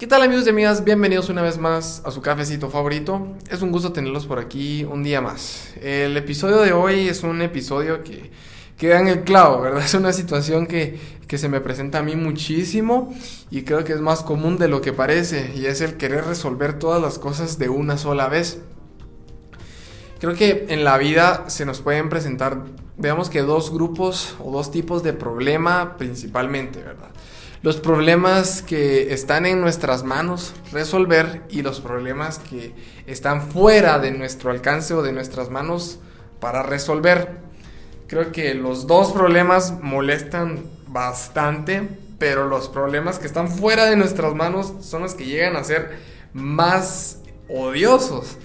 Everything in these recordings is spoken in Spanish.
¿Qué tal amigos y amigas? Bienvenidos una vez más a su cafecito favorito. Es un gusto tenerlos por aquí un día más. El episodio de hoy es un episodio que queda en el clavo, ¿verdad? Es una situación que, que se me presenta a mí muchísimo y creo que es más común de lo que parece y es el querer resolver todas las cosas de una sola vez. Creo que en la vida se nos pueden presentar, veamos que dos grupos o dos tipos de problema principalmente, ¿verdad? Los problemas que están en nuestras manos resolver y los problemas que están fuera de nuestro alcance o de nuestras manos para resolver. Creo que los dos problemas molestan bastante, pero los problemas que están fuera de nuestras manos son los que llegan a ser más odiosos.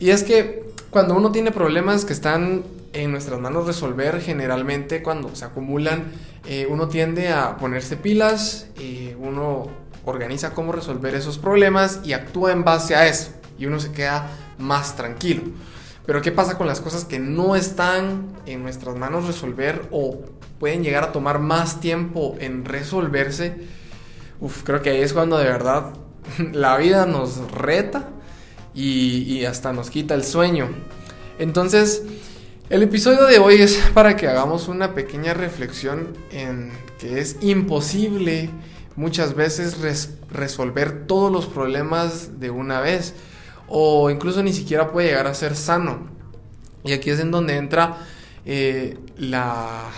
Y es que cuando uno tiene problemas que están en nuestras manos resolver, generalmente cuando se acumulan, eh, uno tiende a ponerse pilas, eh, uno organiza cómo resolver esos problemas y actúa en base a eso. Y uno se queda más tranquilo. Pero ¿qué pasa con las cosas que no están en nuestras manos resolver o pueden llegar a tomar más tiempo en resolverse? Creo que ahí es cuando de verdad la vida nos reta y hasta nos quita el sueño. Entonces, el episodio de hoy es para que hagamos una pequeña reflexión en que es imposible muchas veces resolver todos los problemas de una vez o incluso ni siquiera puede llegar a ser sano. Y aquí es en donde entra eh, la,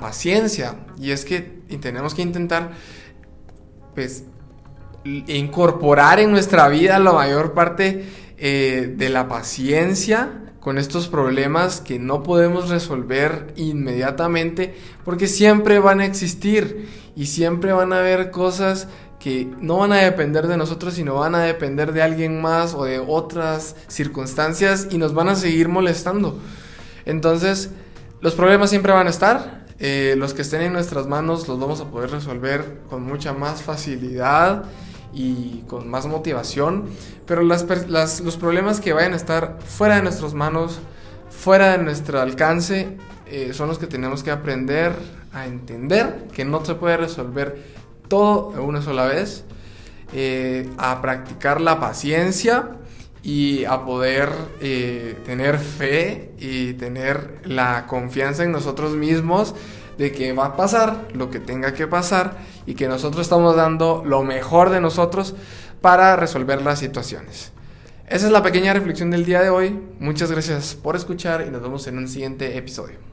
paciencia y es que tenemos que intentar pues incorporar en nuestra vida la mayor parte eh, de la paciencia con estos problemas que no podemos resolver inmediatamente porque siempre van a existir y siempre van a haber cosas que no van a depender de nosotros, sino van a depender de alguien más o de otras circunstancias y nos van a seguir molestando. Entonces, los problemas siempre van a estar. Eh, los que estén en nuestras manos los vamos a poder resolver con mucha más facilidad y con más motivación, pero los problemas que vayan a estar fuera de nuestras manos, fuera de nuestro alcance, eh, son los que tenemos que aprender a entender que no se puede resolver todo de una sola vez, eh, a practicar la paciencia y a poder eh, tener fe y tener la confianza en nosotros mismos de que va a pasar lo que tenga que pasar y que nosotros estamos dando lo mejor de nosotros para resolver las situaciones. Esa es la pequeña reflexión del día de hoy. Muchas gracias por escuchar y nos vemos en un siguiente episodio.